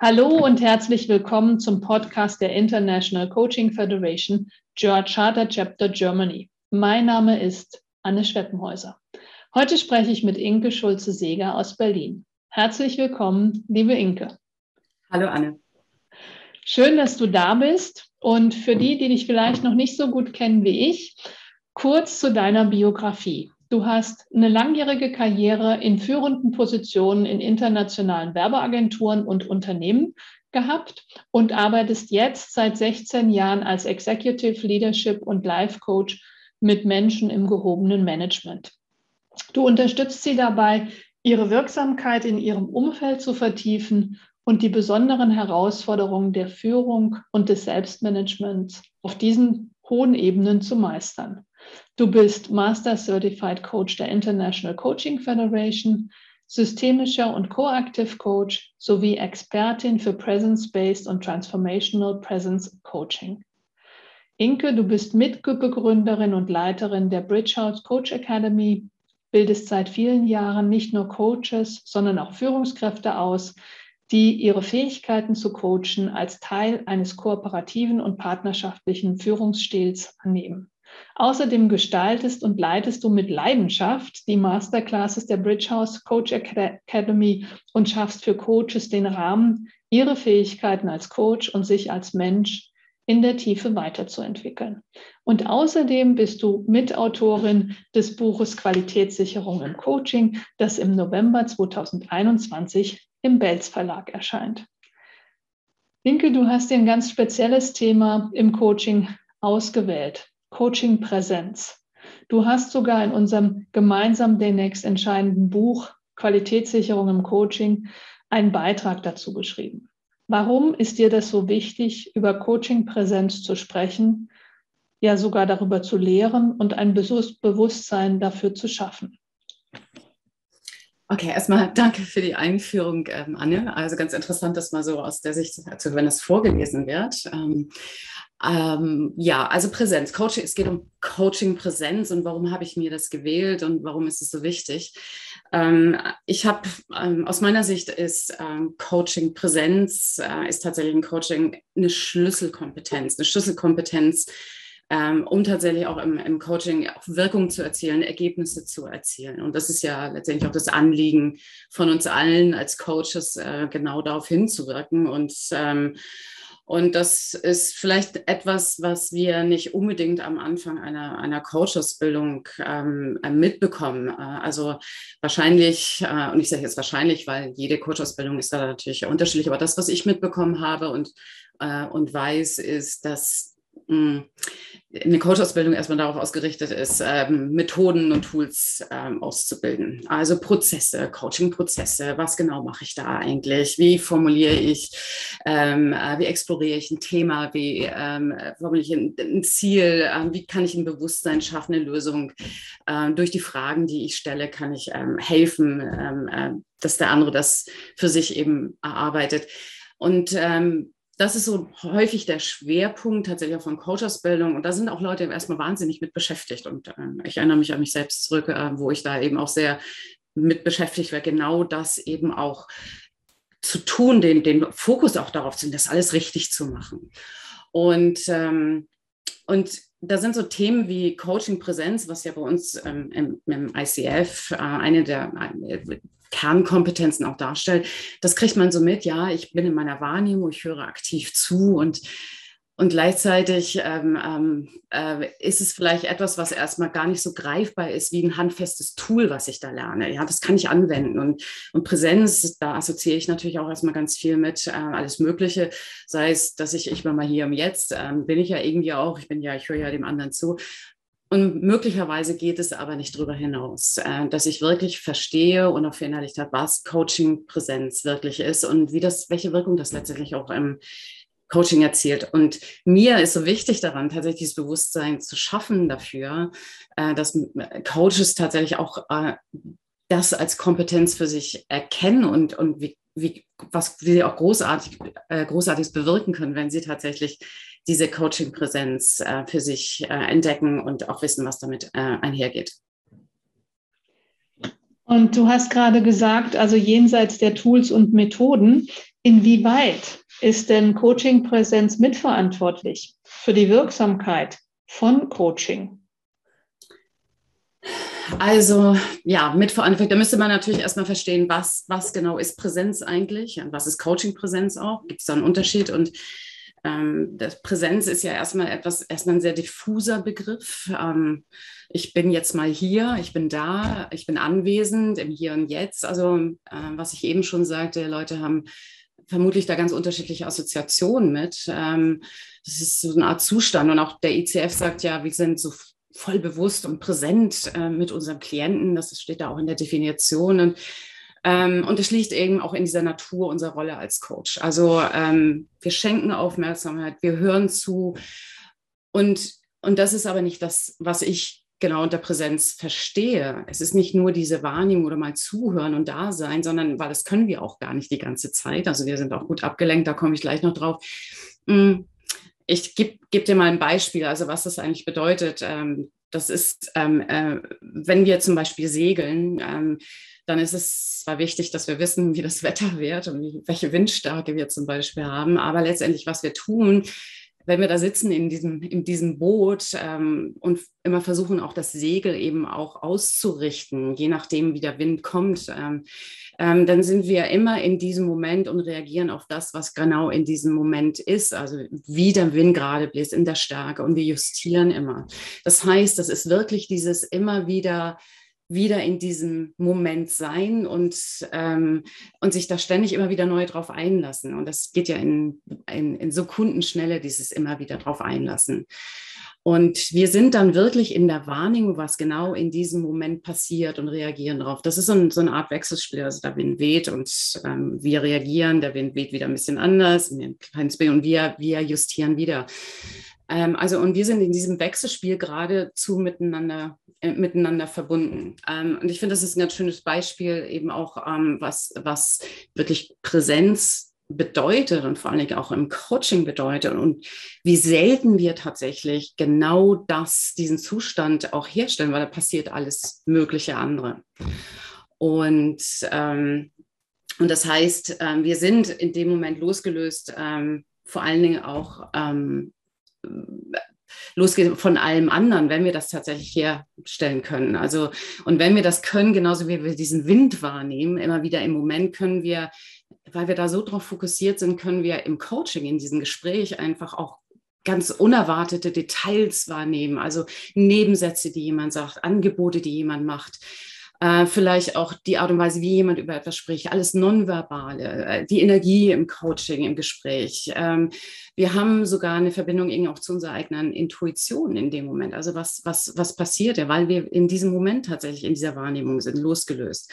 Hallo und herzlich willkommen zum Podcast der International Coaching Federation George Charter Chapter Germany. Mein Name ist Anne Schweppenhäuser. Heute spreche ich mit Inke Schulze-Seger aus Berlin. Herzlich willkommen, liebe Inke. Hallo Anne. Schön, dass du da bist. Und für die, die dich vielleicht noch nicht so gut kennen wie ich, kurz zu deiner Biografie. Du hast eine langjährige Karriere in führenden Positionen in internationalen Werbeagenturen und Unternehmen gehabt und arbeitest jetzt seit 16 Jahren als Executive Leadership und Life Coach mit Menschen im gehobenen Management. Du unterstützt sie dabei, ihre Wirksamkeit in ihrem Umfeld zu vertiefen und die besonderen Herausforderungen der Führung und des Selbstmanagements auf diesen hohen Ebenen zu meistern. Du bist Master Certified Coach der International Coaching Federation, systemischer und Coactive Coach sowie Expertin für Presence-Based und Transformational Presence Coaching. Inke, du bist Mitbegründerin und Leiterin der Bridgehouse Coach Academy, bildest seit vielen Jahren nicht nur Coaches, sondern auch Führungskräfte aus, die ihre Fähigkeiten zu coachen als Teil eines kooperativen und partnerschaftlichen Führungsstils annehmen. Außerdem gestaltest und leitest du mit Leidenschaft die Masterclasses der Bridgehouse Coach Academy und schaffst für Coaches den Rahmen, ihre Fähigkeiten als Coach und sich als Mensch in der Tiefe weiterzuentwickeln. Und außerdem bist du Mitautorin des Buches Qualitätssicherung im Coaching, das im November 2021 im Belz Verlag erscheint. Winke, du hast dir ein ganz spezielles Thema im Coaching ausgewählt. Coaching Präsenz. Du hast sogar in unserem gemeinsam demnächst entscheidenden Buch Qualitätssicherung im Coaching einen Beitrag dazu geschrieben. Warum ist dir das so wichtig, über Coaching Präsenz zu sprechen, ja sogar darüber zu lehren und ein Bewusstsein dafür zu schaffen? Okay, erstmal danke für die Einführung, ähm, Anne. Also ganz interessant, dass mal so aus der Sicht zu wenn es vorgelesen wird. Ähm, ähm, ja, also Präsenz, Coaching, es geht um Coaching-Präsenz und warum habe ich mir das gewählt und warum ist es so wichtig? Ähm, ich habe, ähm, aus meiner Sicht ist ähm, Coaching-Präsenz, äh, ist tatsächlich ein Coaching eine Schlüsselkompetenz, eine Schlüsselkompetenz, ähm, um tatsächlich auch im, im, Coaching auch Wirkung zu erzielen, Ergebnisse zu erzielen. Und das ist ja letztendlich auch das Anliegen von uns allen als Coaches, äh, genau darauf hinzuwirken und ähm, und das ist vielleicht etwas, was wir nicht unbedingt am Anfang einer, einer Coach-Ausbildung ähm, mitbekommen. Äh, also wahrscheinlich, äh, und ich sage jetzt wahrscheinlich, weil jede Coach-Ausbildung ist da natürlich unterschiedlich, aber das, was ich mitbekommen habe und, äh, und weiß, ist, dass eine Coach-Ausbildung erstmal darauf ausgerichtet ist, ähm, Methoden und Tools ähm, auszubilden. Also Prozesse, Coaching-Prozesse, was genau mache ich da eigentlich? Wie formuliere ich, ähm, äh, wie exploriere ich ein Thema, wie ähm, formuliere ich ein, ein Ziel, äh, wie kann ich ein Bewusstsein schaffen, eine Lösung? Ähm, durch die Fragen, die ich stelle, kann ich ähm, helfen, äh, dass der andere das für sich eben erarbeitet. Und ähm, das ist so häufig der Schwerpunkt tatsächlich auch von Coachersbildung. Und da sind auch Leute erstmal wahnsinnig mit beschäftigt. Und äh, ich erinnere mich an mich selbst zurück, äh, wo ich da eben auch sehr mit beschäftigt war, genau das eben auch zu tun, den, den Fokus auch darauf zu, das alles richtig zu machen. Und, ähm, und da sind so Themen wie Coaching-Präsenz, was ja bei uns ähm, im, im, ICF äh, eine der äh, Kernkompetenzen auch darstellt. Das kriegt man so mit, ja, ich bin in meiner Wahrnehmung, ich höre aktiv zu und, und gleichzeitig ähm, ähm, äh, ist es vielleicht etwas, was erstmal gar nicht so greifbar ist wie ein handfestes Tool, was ich da lerne. Ja, das kann ich anwenden. Und, und Präsenz, da assoziiere ich natürlich auch erstmal ganz viel mit äh, alles Mögliche. Sei es, dass ich, ich bin mal hier im Jetzt, äh, bin ich ja irgendwie auch, ich bin ja, ich höre ja dem anderen zu. Und möglicherweise geht es aber nicht darüber hinaus, äh, dass ich wirklich verstehe und auch verinnerlicht habe, was Coaching-Präsenz wirklich ist und wie das, welche Wirkung das letztendlich auch im Coaching erzielt. Und mir ist so wichtig daran, tatsächlich dieses Bewusstsein zu schaffen dafür, äh, dass Coaches tatsächlich auch äh, das als Kompetenz für sich erkennen und, und wie, wie, was, wie sie auch großartig, großartiges bewirken können, wenn sie tatsächlich diese Coaching-Präsenz äh, für sich äh, entdecken und auch wissen, was damit äh, einhergeht. Und du hast gerade gesagt, also jenseits der Tools und Methoden, inwieweit ist denn Coaching-Präsenz mitverantwortlich für die Wirksamkeit von Coaching? Also ja, mitverantwortlich. Da müsste man natürlich erstmal verstehen, was, was genau ist Präsenz eigentlich und was ist Coaching-Präsenz auch. Gibt es da einen Unterschied? Und ähm, Präsenz ist ja erstmal etwas, erstmal ein sehr diffuser Begriff. Ähm, ich bin jetzt mal hier, ich bin da, ich bin anwesend im Hier und Jetzt. Also äh, was ich eben schon sagte, Leute haben vermutlich da ganz unterschiedliche Assoziationen mit. Ähm, das ist so eine Art Zustand. Und auch der ICF sagt ja, wir sind so voll bewusst und präsent äh, mit unserem Klienten. Das steht da auch in der Definition. Und, ähm, und es liegt eben auch in dieser Natur unserer Rolle als Coach. Also ähm, wir schenken Aufmerksamkeit, wir hören zu. Und, und das ist aber nicht das, was ich genau unter Präsenz verstehe. Es ist nicht nur diese Wahrnehmung oder mal zuhören und da sein, sondern weil das können wir auch gar nicht die ganze Zeit. Also wir sind auch gut abgelenkt, da komme ich gleich noch drauf. Mm, ich gebe geb dir mal ein Beispiel, also was das eigentlich bedeutet. Ähm, das ist, ähm, äh, wenn wir zum Beispiel segeln, ähm, dann ist es zwar wichtig, dass wir wissen, wie das Wetter wird und welche Windstärke wir zum Beispiel haben, aber letztendlich, was wir tun, wenn wir da sitzen in diesem, in diesem Boot ähm, und immer versuchen, auch das Segel eben auch auszurichten, je nachdem, wie der Wind kommt, ähm, ähm, dann sind wir immer in diesem Moment und reagieren auf das, was genau in diesem Moment ist, also wie der Wind gerade bläst, in der Stärke und wir justieren immer. Das heißt, das ist wirklich dieses immer wieder wieder in diesem Moment sein und, ähm, und sich da ständig immer wieder neu drauf einlassen. Und das geht ja in, in, in Sekundenschnelle, dieses immer wieder drauf einlassen. Und wir sind dann wirklich in der Wahrnehmung, was genau in diesem Moment passiert und reagieren darauf. Das ist so, ein, so eine Art Wechselspiel. Also der Wind weht und ähm, wir reagieren, der Wind weht wieder ein bisschen anders, und wir, wir justieren wieder. Ähm, also und wir sind in diesem Wechselspiel geradezu miteinander, äh, miteinander verbunden. Ähm, und ich finde, das ist ein ganz schönes Beispiel eben auch, ähm, was, was wirklich Präsenz bedeutet und vor allen Dingen auch im Coaching bedeutet und wie selten wir tatsächlich genau das, diesen Zustand auch herstellen, weil da passiert alles mögliche andere. Und, ähm, und das heißt, ähm, wir sind in dem Moment losgelöst, ähm, vor allen Dingen auch ähm, losgeht von allem anderen, wenn wir das tatsächlich herstellen können. Also, und wenn wir das können, genauso wie wir diesen Wind wahrnehmen, immer wieder im Moment können wir, weil wir da so drauf fokussiert sind, können wir im Coaching, in diesem Gespräch einfach auch ganz unerwartete Details wahrnehmen, also Nebensätze, die jemand sagt, Angebote, die jemand macht äh, vielleicht auch die Art und Weise, wie jemand über etwas spricht, alles Nonverbale, äh, die Energie im Coaching, im Gespräch. Ähm, wir haben sogar eine Verbindung irgendwie auch zu unserer eigenen Intuition in dem Moment. Also was, was, was passiert weil wir in diesem Moment tatsächlich in dieser Wahrnehmung sind, losgelöst.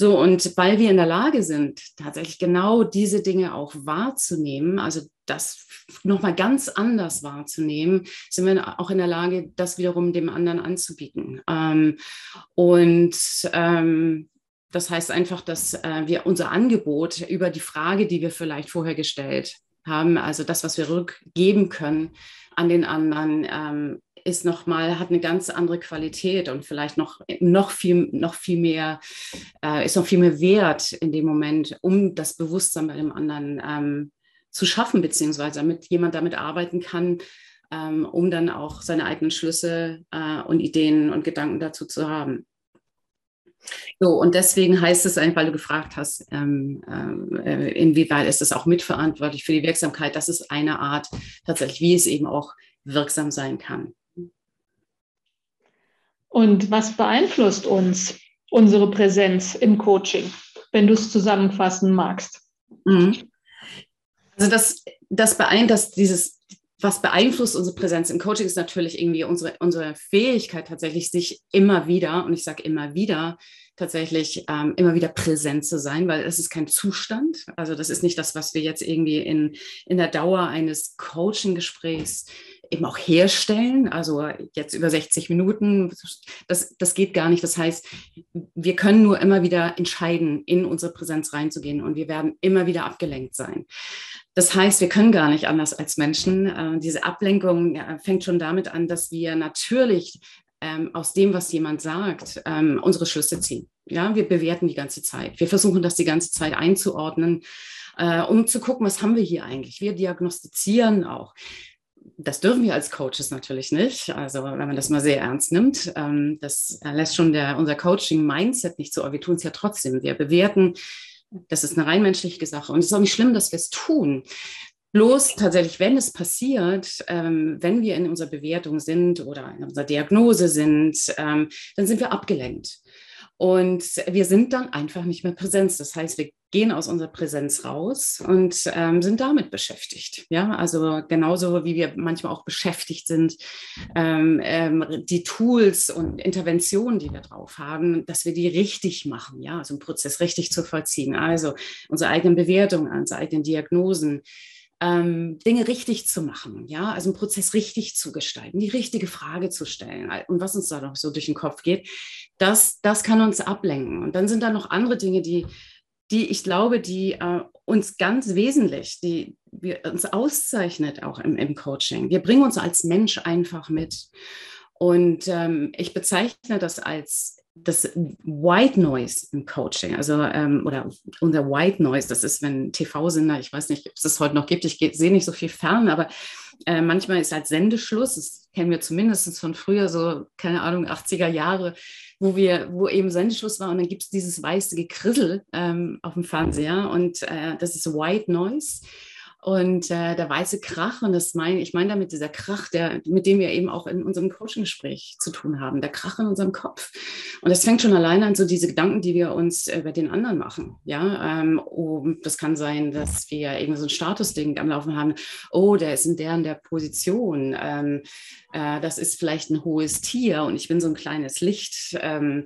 So, und weil wir in der Lage sind, tatsächlich genau diese Dinge auch wahrzunehmen, also das nochmal ganz anders wahrzunehmen, sind wir auch in der Lage, das wiederum dem anderen anzubieten. Ähm, und ähm, das heißt einfach, dass äh, wir unser Angebot über die Frage, die wir vielleicht vorher gestellt haben, also das, was wir rückgeben können an den anderen, ähm, ist noch mal hat eine ganz andere Qualität und vielleicht noch noch viel noch viel mehr äh, ist noch viel mehr wert in dem Moment, um das Bewusstsein bei dem anderen ähm, zu schaffen beziehungsweise damit jemand damit arbeiten kann, ähm, um dann auch seine eigenen Schlüsse äh, und Ideen und Gedanken dazu zu haben. So, und deswegen heißt es weil du gefragt hast, ähm, äh, inwieweit ist es auch mitverantwortlich für die Wirksamkeit, das ist eine Art tatsächlich, wie es eben auch wirksam sein kann. Und was beeinflusst uns unsere Präsenz im Coaching, wenn du es zusammenfassen magst? Mhm. Also das, das beeinflusst dieses, was beeinflusst unsere Präsenz im Coaching ist natürlich irgendwie unsere, unsere Fähigkeit tatsächlich, sich immer wieder, und ich sage immer wieder, tatsächlich ähm, immer wieder präsent zu sein, weil es ist kein Zustand. Also das ist nicht das, was wir jetzt irgendwie in, in der Dauer eines Coaching-Gesprächs eben auch herstellen. Also jetzt über 60 Minuten, das, das geht gar nicht. Das heißt, wir können nur immer wieder entscheiden, in unsere Präsenz reinzugehen und wir werden immer wieder abgelenkt sein. Das heißt, wir können gar nicht anders als Menschen. Äh, diese Ablenkung fängt schon damit an, dass wir natürlich ähm, aus dem, was jemand sagt, ähm, unsere Schlüsse ziehen. Ja, wir bewerten die ganze Zeit. Wir versuchen das die ganze Zeit einzuordnen, äh, um zu gucken, was haben wir hier eigentlich. Wir diagnostizieren auch. Das dürfen wir als Coaches natürlich nicht. Also wenn man das mal sehr ernst nimmt, ähm, das lässt schon der, unser Coaching-Mindset nicht so, aber wir tun es ja trotzdem. Wir bewerten, das ist eine rein menschliche Sache. Und es ist auch nicht schlimm, dass wir es tun. Bloß tatsächlich, wenn es passiert, ähm, wenn wir in unserer Bewertung sind oder in unserer Diagnose sind, ähm, dann sind wir abgelenkt. Und wir sind dann einfach nicht mehr Präsenz. Das heißt, wir gehen aus unserer Präsenz raus und ähm, sind damit beschäftigt. Ja, also genauso wie wir manchmal auch beschäftigt sind, ähm, ähm, die Tools und Interventionen, die wir drauf haben, dass wir die richtig machen. Ja, also einen Prozess richtig zu vollziehen. Also unsere eigenen Bewertungen, unsere eigenen Diagnosen, ähm, Dinge richtig zu machen, ja, also einen Prozess richtig zu gestalten, die richtige Frage zu stellen und was uns da noch so durch den Kopf geht, das, das kann uns ablenken. Und dann sind da noch andere Dinge, die, die ich glaube, die äh, uns ganz wesentlich, die wir, uns auszeichnet auch im, im Coaching. Wir bringen uns als Mensch einfach mit. Und ähm, ich bezeichne das als das White Noise im Coaching, also ähm, oder unser White Noise, das ist, wenn TV-Sender, ich weiß nicht, ob es das heute noch gibt, ich sehe nicht so viel fern, aber äh, manchmal ist halt Sendeschluss, das kennen wir zumindest von früher, so, keine Ahnung, 80er Jahre, wo wir, wo eben Sendeschluss war und dann gibt es dieses weiße Gekrissel ähm, auf dem Fernseher und äh, das ist White Noise. Und äh, der weiße Krach, und das meine ich meine damit dieser Krach, der, mit dem wir eben auch in unserem Coaching-Gespräch zu tun haben, der Krach in unserem Kopf. Und das fängt schon alleine an, so diese Gedanken, die wir uns äh, über den anderen machen. Ja, ähm, oh, das kann sein, dass wir irgendwie so ein Statusding am Laufen haben. Oh, der ist in der in der Position. Ähm, äh, das ist vielleicht ein hohes Tier und ich bin so ein kleines Licht. Ähm,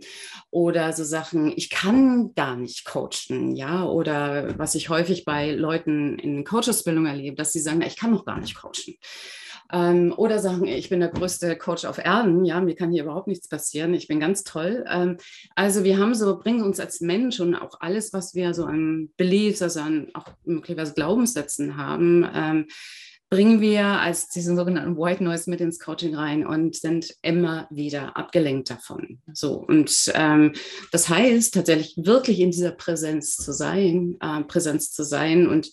oder so Sachen, ich kann gar nicht coachen. Ja, oder was ich häufig bei Leuten in Coaches Ausbildung erlebe, dass sie sagen, ich kann noch gar nicht coachen. Ähm, oder sagen, ich bin der größte Coach auf Erden, ja, mir kann hier überhaupt nichts passieren, ich bin ganz toll. Ähm, also wir haben so, bringen uns als Mensch und auch alles, was wir so an Beliefs, also an auch möglicherweise Glaubenssätzen haben, ähm, bringen wir als diesen sogenannten White Noise mit ins Coaching rein und sind immer wieder abgelenkt davon. So und ähm, das heißt tatsächlich wirklich in dieser Präsenz zu sein, äh, Präsenz zu sein und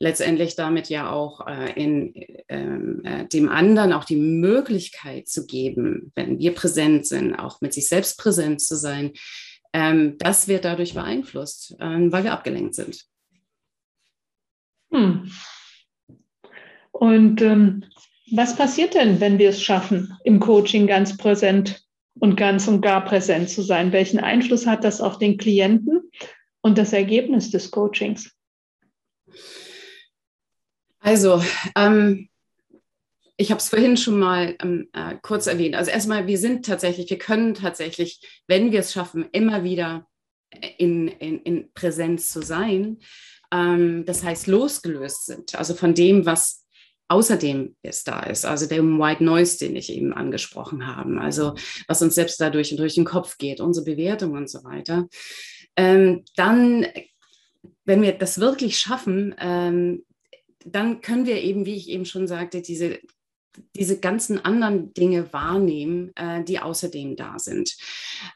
letztendlich damit ja auch äh, in, ähm, äh, dem anderen auch die Möglichkeit zu geben, wenn wir präsent sind, auch mit sich selbst präsent zu sein, ähm, das wird dadurch beeinflusst, äh, weil wir abgelenkt sind. Hm. Und ähm, was passiert denn, wenn wir es schaffen, im Coaching ganz präsent und ganz und gar präsent zu sein? Welchen Einfluss hat das auf den Klienten und das Ergebnis des Coachings? Also, ähm, ich habe es vorhin schon mal ähm, äh, kurz erwähnt. Also erstmal, wir sind tatsächlich, wir können tatsächlich, wenn wir es schaffen, immer wieder in, in, in Präsenz zu sein. Ähm, das heißt, losgelöst sind, also von dem, was außerdem jetzt da ist, also dem White Noise, den ich eben angesprochen habe, also was uns selbst dadurch durch den Kopf geht, unsere Bewertung und so weiter. Ähm, dann, wenn wir das wirklich schaffen, ähm, dann können wir eben, wie ich eben schon sagte, diese, diese ganzen anderen Dinge wahrnehmen, äh, die außerdem da sind.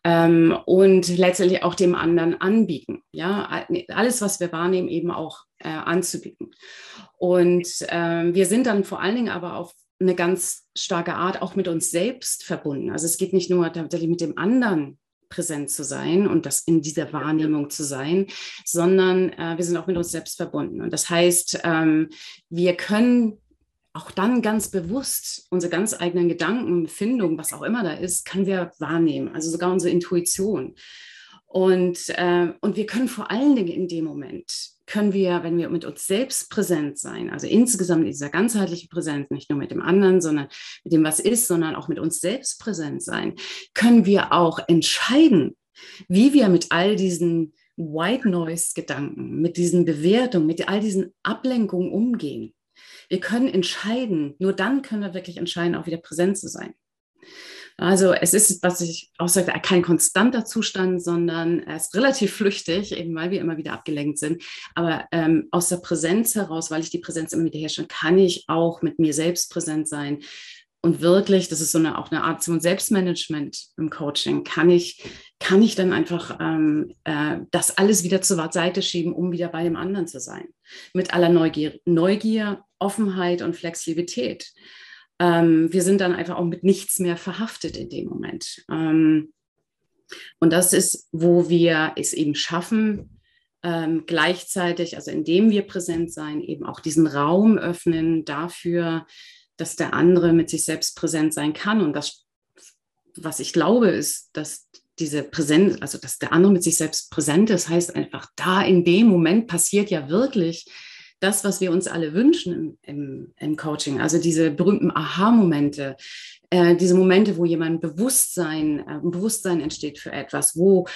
Ähm, und letztendlich auch dem anderen anbieten. Ja, alles, was wir wahrnehmen, eben auch äh, anzubieten. Und äh, wir sind dann vor allen Dingen aber auf eine ganz starke Art auch mit uns selbst verbunden. Also es geht nicht nur tatsächlich mit dem anderen präsent zu sein und das in dieser Wahrnehmung zu sein, sondern äh, wir sind auch mit uns selbst verbunden. Und das heißt, ähm, wir können auch dann ganz bewusst unsere ganz eigenen Gedanken, Empfindungen, was auch immer da ist, können wir wahrnehmen, also sogar unsere Intuition. Und, äh, und wir können vor allen Dingen in dem Moment können wir, wenn wir mit uns selbst präsent sein, also insgesamt dieser ganzheitliche Präsenz, nicht nur mit dem anderen, sondern mit dem, was ist, sondern auch mit uns selbst präsent sein, können wir auch entscheiden, wie wir mit all diesen White Noise-Gedanken, mit diesen Bewertungen, mit all diesen Ablenkungen umgehen. Wir können entscheiden, nur dann können wir wirklich entscheiden, auch wieder präsent zu sein. Also es ist, was ich auch sage, kein konstanter Zustand, sondern er ist relativ flüchtig, eben weil wir immer wieder abgelenkt sind. Aber ähm, aus der Präsenz heraus, weil ich die Präsenz immer wieder herstelle, kann ich auch mit mir selbst präsent sein und wirklich, das ist so eine, auch eine Art von Selbstmanagement im Coaching, kann ich, kann ich dann einfach ähm, äh, das alles wieder zur Seite schieben, um wieder bei dem anderen zu sein. Mit aller Neugier, Neugier Offenheit und Flexibilität. Ähm, wir sind dann einfach auch mit nichts mehr verhaftet in dem Moment. Ähm, und das ist, wo wir es eben schaffen, ähm, gleichzeitig, also indem wir präsent sein, eben auch diesen Raum öffnen dafür, dass der andere mit sich selbst präsent sein kann. Und das, was ich glaube, ist, dass diese Präsenz, also dass der andere mit sich selbst präsent ist, heißt einfach, da in dem Moment passiert ja wirklich das, was wir uns alle wünschen im, im, im Coaching. Also diese berühmten Aha-Momente, äh, diese Momente, wo jemand Bewusstsein, äh, Bewusstsein entsteht für etwas, wo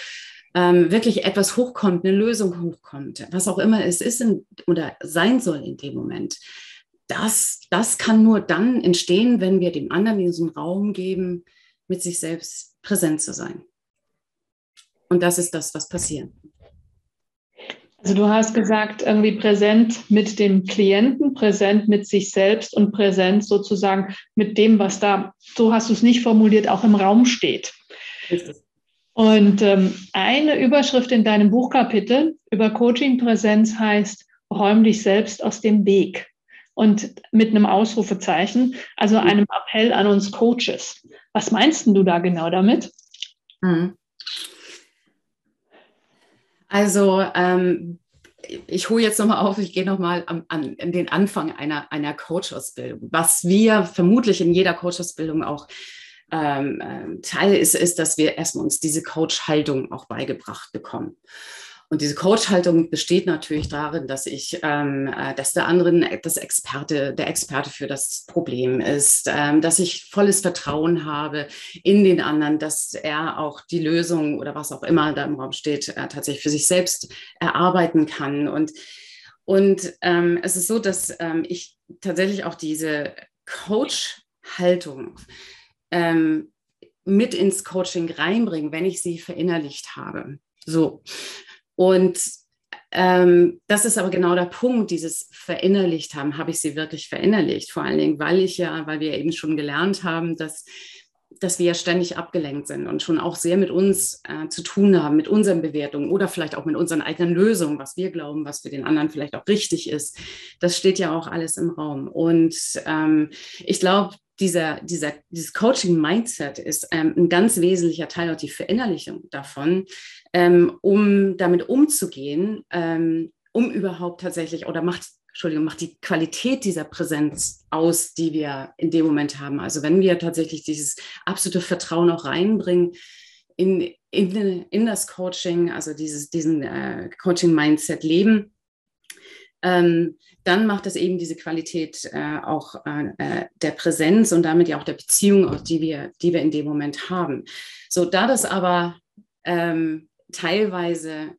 ähm, wirklich etwas hochkommt, eine Lösung hochkommt, was auch immer es ist in, oder sein soll in dem Moment das, das kann nur dann entstehen, wenn wir dem anderen diesen Raum geben, mit sich selbst präsent zu sein. Und das ist das, was passiert. Also du hast gesagt, irgendwie präsent mit dem Klienten, präsent mit sich selbst und präsent sozusagen mit dem, was da, so hast du es nicht formuliert, auch im Raum steht. Und ähm, eine Überschrift in deinem Buchkapitel über Coaching-Präsenz heißt, räum dich selbst aus dem Weg und mit einem Ausrufezeichen, also mhm. einem Appell an uns Coaches. Was meinst du da genau damit? Mhm. Also ähm, ich hole jetzt nochmal auf, ich gehe nochmal an, an den Anfang einer, einer Coach-Ausbildung. Was wir vermutlich in jeder Coach-Ausbildung auch ähm, ähm Teil ist, ist, dass wir erstmal uns diese Coach-Haltung auch beigebracht bekommen. Und diese Coach-Haltung besteht natürlich darin, dass ich, ähm, äh, dass der anderen das Experte, der Experte für das Problem ist, ähm, dass ich volles Vertrauen habe in den anderen, dass er auch die Lösung oder was auch immer da im Raum steht, äh, tatsächlich für sich selbst erarbeiten kann. Und, und ähm, es ist so, dass ähm, ich tatsächlich auch diese Coach-Haltung ähm, mit ins Coaching reinbringe, wenn ich sie verinnerlicht habe. So. Und ähm, das ist aber genau der Punkt, dieses verinnerlicht haben. Habe ich sie wirklich verinnerlicht? Vor allen Dingen, weil ich ja, weil wir eben schon gelernt haben, dass, dass wir ja ständig abgelenkt sind und schon auch sehr mit uns äh, zu tun haben, mit unseren Bewertungen oder vielleicht auch mit unseren eigenen Lösungen, was wir glauben, was für den anderen vielleicht auch richtig ist. Das steht ja auch alles im Raum. Und ähm, ich glaube, dieser, dieser, dieses Coaching-Mindset ist ähm, ein ganz wesentlicher Teil, auch die Verinnerlichung davon, ähm, um damit umzugehen, ähm, um überhaupt tatsächlich oder macht, Entschuldigung, macht die Qualität dieser Präsenz aus, die wir in dem Moment haben. Also wenn wir tatsächlich dieses absolute Vertrauen auch reinbringen in, in, in das Coaching, also dieses, diesen äh, Coaching-Mindset leben, ähm, dann macht es eben diese Qualität äh, auch äh, äh, der Präsenz und damit ja auch der Beziehung, auch die wir, die wir in dem Moment haben. So, da das aber ähm, teilweise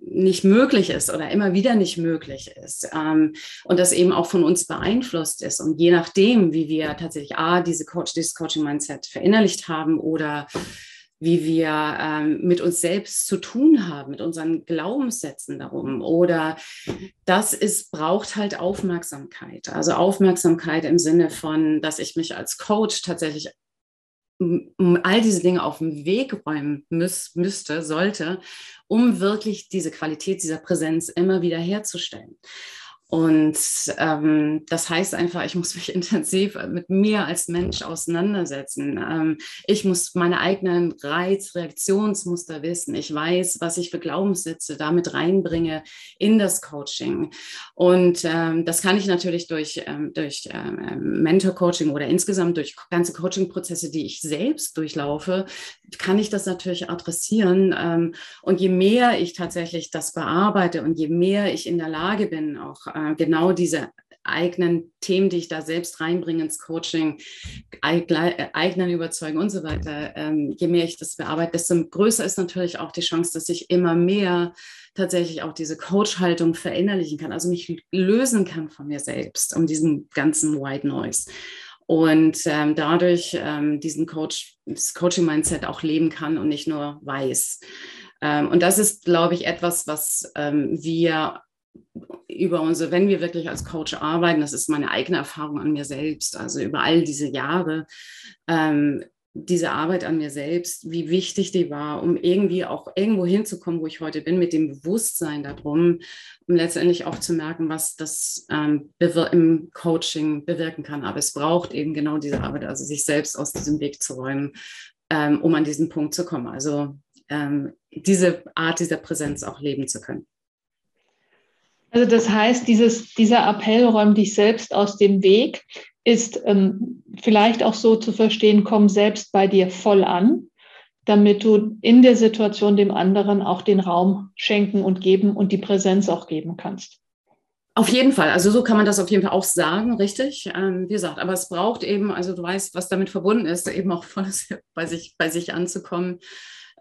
nicht möglich ist oder immer wieder nicht möglich ist ähm, und das eben auch von uns beeinflusst ist und je nachdem, wie wir tatsächlich A, diese Coach, dieses Coaching-Mindset verinnerlicht haben oder wie wir ähm, mit uns selbst zu tun haben, mit unseren Glaubenssätzen darum. Oder das ist, braucht halt Aufmerksamkeit. Also Aufmerksamkeit im Sinne von, dass ich mich als Coach tatsächlich all diese Dinge auf den Weg räumen müß, müsste, sollte, um wirklich diese Qualität dieser Präsenz immer wieder herzustellen. Und ähm, das heißt einfach, ich muss mich intensiv mit mir als Mensch auseinandersetzen. Ähm, ich muss meine eigenen Reiz-Reaktionsmuster wissen. Ich weiß, was ich für Glaubenssätze damit reinbringe in das Coaching. Und ähm, das kann ich natürlich durch, ähm, durch ähm, Mentor-Coaching oder insgesamt durch ganze Coaching-Prozesse, die ich selbst durchlaufe, kann ich das natürlich adressieren. Ähm, und je mehr ich tatsächlich das bearbeite und je mehr ich in der Lage bin, auch äh, genau diese eigenen Themen, die ich da selbst reinbringe ins Coaching, eigenen Überzeugen und so weiter, ähm, je mehr ich das bearbeite, desto größer ist natürlich auch die Chance, dass ich immer mehr tatsächlich auch diese Coach-Haltung verinnerlichen kann, also mich lösen kann von mir selbst, um diesen ganzen White Noise. Und ähm, dadurch ähm, diesen Coach, das Coaching-Mindset auch leben kann und nicht nur weiß. Ähm, und das ist, glaube ich, etwas, was ähm, wir über unsere, wenn wir wirklich als Coach arbeiten, das ist meine eigene Erfahrung an mir selbst, also über all diese Jahre, ähm, diese Arbeit an mir selbst, wie wichtig die war, um irgendwie auch irgendwo hinzukommen, wo ich heute bin, mit dem Bewusstsein darum, um letztendlich auch zu merken, was das ähm, im Coaching bewirken kann. Aber es braucht eben genau diese Arbeit, also sich selbst aus diesem Weg zu räumen, ähm, um an diesen Punkt zu kommen. Also ähm, diese Art dieser Präsenz auch leben zu können. Also das heißt, dieses, dieser Appell, räum dich selbst aus dem Weg, ist ähm, vielleicht auch so zu verstehen, komm selbst bei dir voll an, damit du in der Situation dem anderen auch den Raum schenken und geben und die Präsenz auch geben kannst. Auf jeden Fall, also so kann man das auf jeden Fall auch sagen, richtig. Ähm, wie gesagt, aber es braucht eben, also du weißt, was damit verbunden ist, eben auch voll bei sich, bei sich anzukommen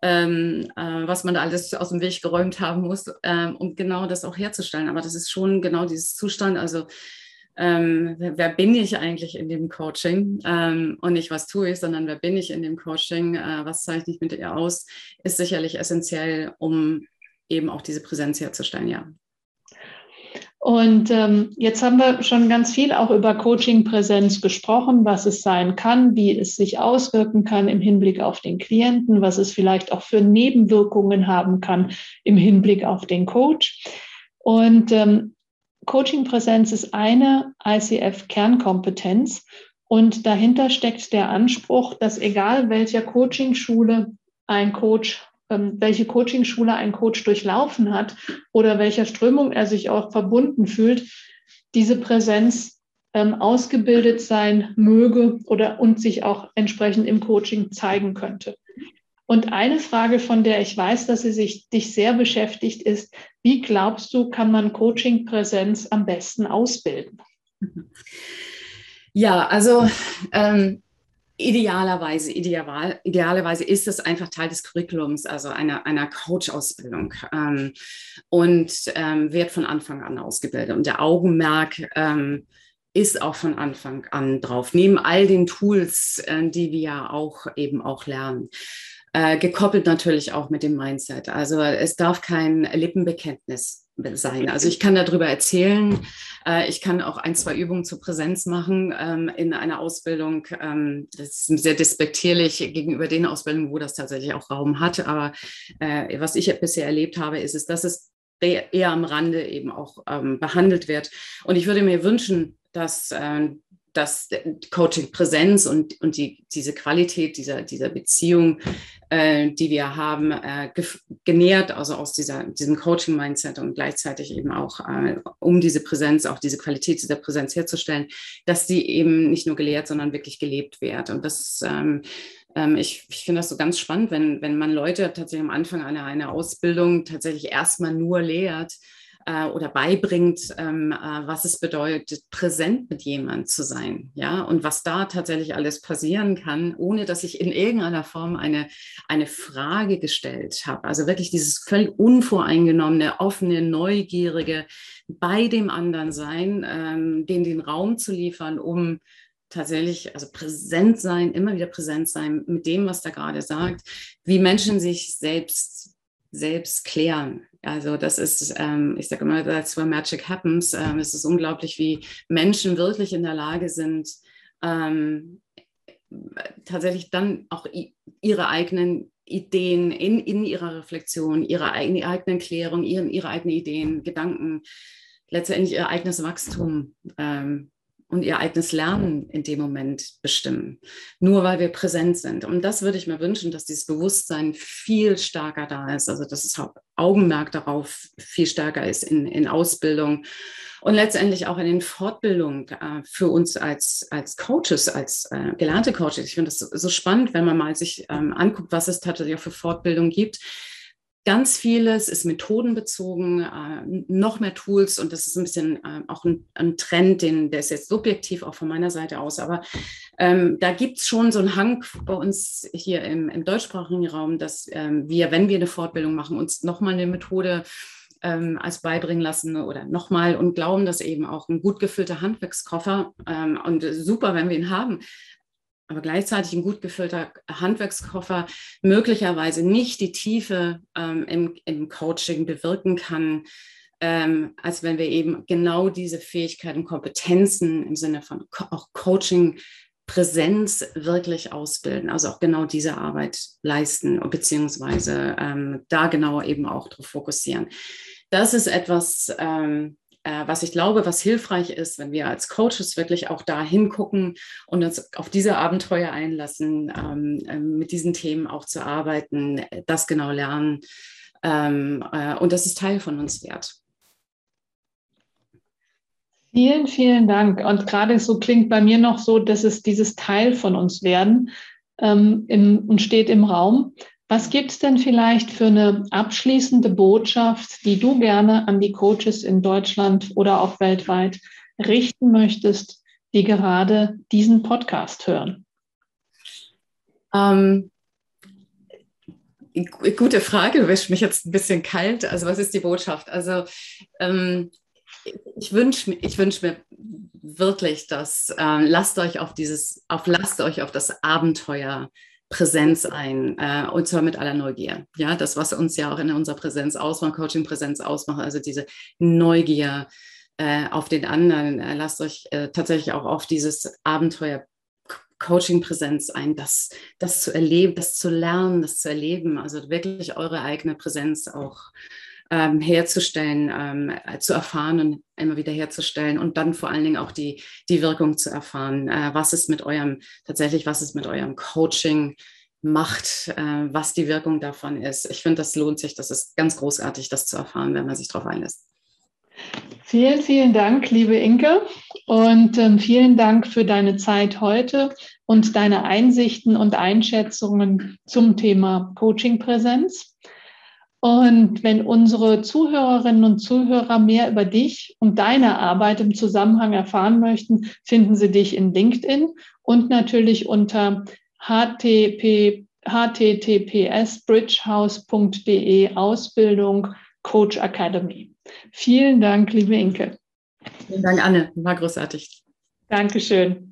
ähm, äh, was man da alles aus dem Weg geräumt haben muss, ähm, um genau das auch herzustellen. Aber das ist schon genau dieses Zustand. Also ähm, wer, bin ich eigentlich in dem Coaching ähm, und nicht was tue ich, sondern wer bin ich in dem Coaching, äh, was zeichne ich mit ihr aus, ist sicherlich essentiell, um eben auch diese Präsenz herzustellen, ja. Und ähm, jetzt haben wir schon ganz viel auch über Coaching-Präsenz gesprochen, was es sein kann, wie es sich auswirken kann im Hinblick auf den Klienten, was es vielleicht auch für Nebenwirkungen haben kann im Hinblick auf den Coach. Und ähm, Coaching-Präsenz ist eine ICF-Kernkompetenz. Und dahinter steckt der Anspruch, dass egal welcher Coaching-Schule ein Coach welche Coachingschule ein Coach durchlaufen hat oder welcher Strömung er sich auch verbunden fühlt, diese Präsenz ähm, ausgebildet sein möge oder und sich auch entsprechend im Coaching zeigen könnte. Und eine Frage, von der ich weiß, dass sie sich dich sehr beschäftigt, ist, wie glaubst du, kann man Coaching-Präsenz am besten ausbilden? Ja, also ähm, Idealerweise, ideal, idealerweise ist es einfach Teil des Curriculums, also einer, einer Coach-Ausbildung ähm, und ähm, wird von Anfang an ausgebildet. Und der Augenmerk ähm, ist auch von Anfang an drauf, neben all den Tools, äh, die wir ja auch eben auch lernen. Äh, gekoppelt natürlich auch mit dem Mindset. Also es darf kein Lippenbekenntnis sein. Also ich kann darüber erzählen. Äh, ich kann auch ein, zwei Übungen zur Präsenz machen ähm, in einer Ausbildung. Ähm, das ist sehr despektierlich gegenüber den Ausbildungen, wo das tatsächlich auch Raum hat. Aber äh, was ich bisher erlebt habe, ist es, dass es eher am Rande eben auch ähm, behandelt wird. Und ich würde mir wünschen, dass dass Coaching-Präsenz und, und die, diese Qualität dieser, dieser Beziehung, äh, die wir haben, äh, genährt, also aus dieser, diesem Coaching-Mindset und gleichzeitig eben auch, äh, um diese Präsenz, auch diese Qualität dieser Präsenz herzustellen, dass die eben nicht nur gelehrt, sondern wirklich gelebt wird. Und das ähm, ähm ich, ich finde das so ganz spannend, wenn, wenn man Leute tatsächlich am Anfang einer, einer Ausbildung tatsächlich erstmal nur lehrt, äh, oder beibringt, ähm, äh, was es bedeutet, präsent mit jemandem zu sein, ja, und was da tatsächlich alles passieren kann, ohne dass ich in irgendeiner Form eine, eine Frage gestellt habe. Also wirklich dieses völlig unvoreingenommene, offene, neugierige bei dem anderen sein, ähm, den den Raum zu liefern, um tatsächlich, also präsent sein, immer wieder präsent sein mit dem, was da gerade sagt, wie Menschen sich selbst selbst klären. Also das ist, ähm, ich sage immer, that's where magic happens. Ähm, es ist unglaublich, wie Menschen wirklich in der Lage sind, ähm, tatsächlich dann auch ihre eigenen Ideen in, in ihrer Reflexion, ihre eigene, eigenen Klärung, ihren, ihre eigenen Ideen, Gedanken, letztendlich ihr eigenes Wachstum ähm, und ihr eigenes Lernen in dem Moment bestimmen, nur weil wir präsent sind. Und das würde ich mir wünschen, dass dieses Bewusstsein viel stärker da ist, also das Augenmerk darauf viel stärker ist in, in Ausbildung und letztendlich auch in den Fortbildungen äh, für uns als, als Coaches, als äh, gelernte Coaches. Ich finde das so, spannend, wenn man mal sich ähm, anguckt, was es tatsächlich auch für Fortbildung gibt Ganz vieles ist methodenbezogen, äh, noch mehr Tools und das ist ein bisschen äh, auch ein, ein, Trend, den, der ist jetzt subjektiv auch von meiner Seite aus, aber ähm, da gibt es schon so einen Hang bei uns hier im, im deutschsprachigen Raum, dass ähm, wir, wenn wir eine Fortbildung machen, uns nochmal eine Methode ähm, als beibringen lassen oder nochmal und glauben, dass eben auch ein gut gefüllter Handwerkskoffer ähm, und super, wenn wir ihn haben, aber gleichzeitig ein gut gefüllter Handwerkskoffer möglicherweise nicht die Tiefe ähm, im, im Coaching bewirken kann, ähm, als wenn wir eben genau diese Fähigkeiten, Kompetenzen im Sinne von Co auch Coaching, Präsenz wirklich ausbilden, also auch genau diese Arbeit leisten, beziehungsweise ähm, da genau eben auch darauf fokussieren. Das ist etwas, ähm, äh, was ich glaube, was hilfreich ist, wenn wir als Coaches wirklich auch da hingucken und uns auf diese Abenteuer einlassen, ähm, äh, mit diesen Themen auch zu arbeiten, das genau lernen. Ähm, äh, und das ist Teil von uns wert. Vielen, vielen Dank. Und gerade so klingt bei mir noch so, dass es dieses Teil von uns werden ähm, im, und steht im Raum. Was gibt es denn vielleicht für eine abschließende Botschaft, die du gerne an die Coaches in Deutschland oder auch weltweit richten möchtest, die gerade diesen Podcast hören? Ähm, gute Frage, du wäschst mich jetzt ein bisschen kalt. Also was ist die Botschaft? Also ähm, ich wünsche ich wünsch mir wirklich, dass äh, lasst euch auf dieses, auf lasst euch auf das Abenteuer Präsenz ein äh, und zwar mit aller Neugier. Ja, das, was uns ja auch in unserer Präsenz ausmacht, Coaching-Präsenz ausmacht, also diese Neugier äh, auf den anderen. Äh, lasst euch äh, tatsächlich auch auf dieses Abenteuer Coaching-Präsenz ein, das, das zu erleben, das zu lernen, das zu erleben, also wirklich eure eigene Präsenz auch ähm, herzustellen, ähm, zu erfahren und immer wieder herzustellen und dann vor allen Dingen auch die, die Wirkung zu erfahren. Äh, was ist mit eurem, tatsächlich, was ist mit eurem Coaching macht, äh, was die Wirkung davon ist. Ich finde, das lohnt sich. Das ist ganz großartig, das zu erfahren, wenn man sich darauf einlässt. Vielen, vielen Dank, liebe Inke. Und ähm, vielen Dank für deine Zeit heute und deine Einsichten und Einschätzungen zum Thema Coaching-Präsenz. Und wenn unsere Zuhörerinnen und Zuhörer mehr über dich und deine Arbeit im Zusammenhang erfahren möchten, finden sie dich in LinkedIn und natürlich unter http, https bridgehouse.de Ausbildung Coach Academy. Vielen Dank, liebe Inke. Vielen Dank, Anne. War großartig. Dankeschön.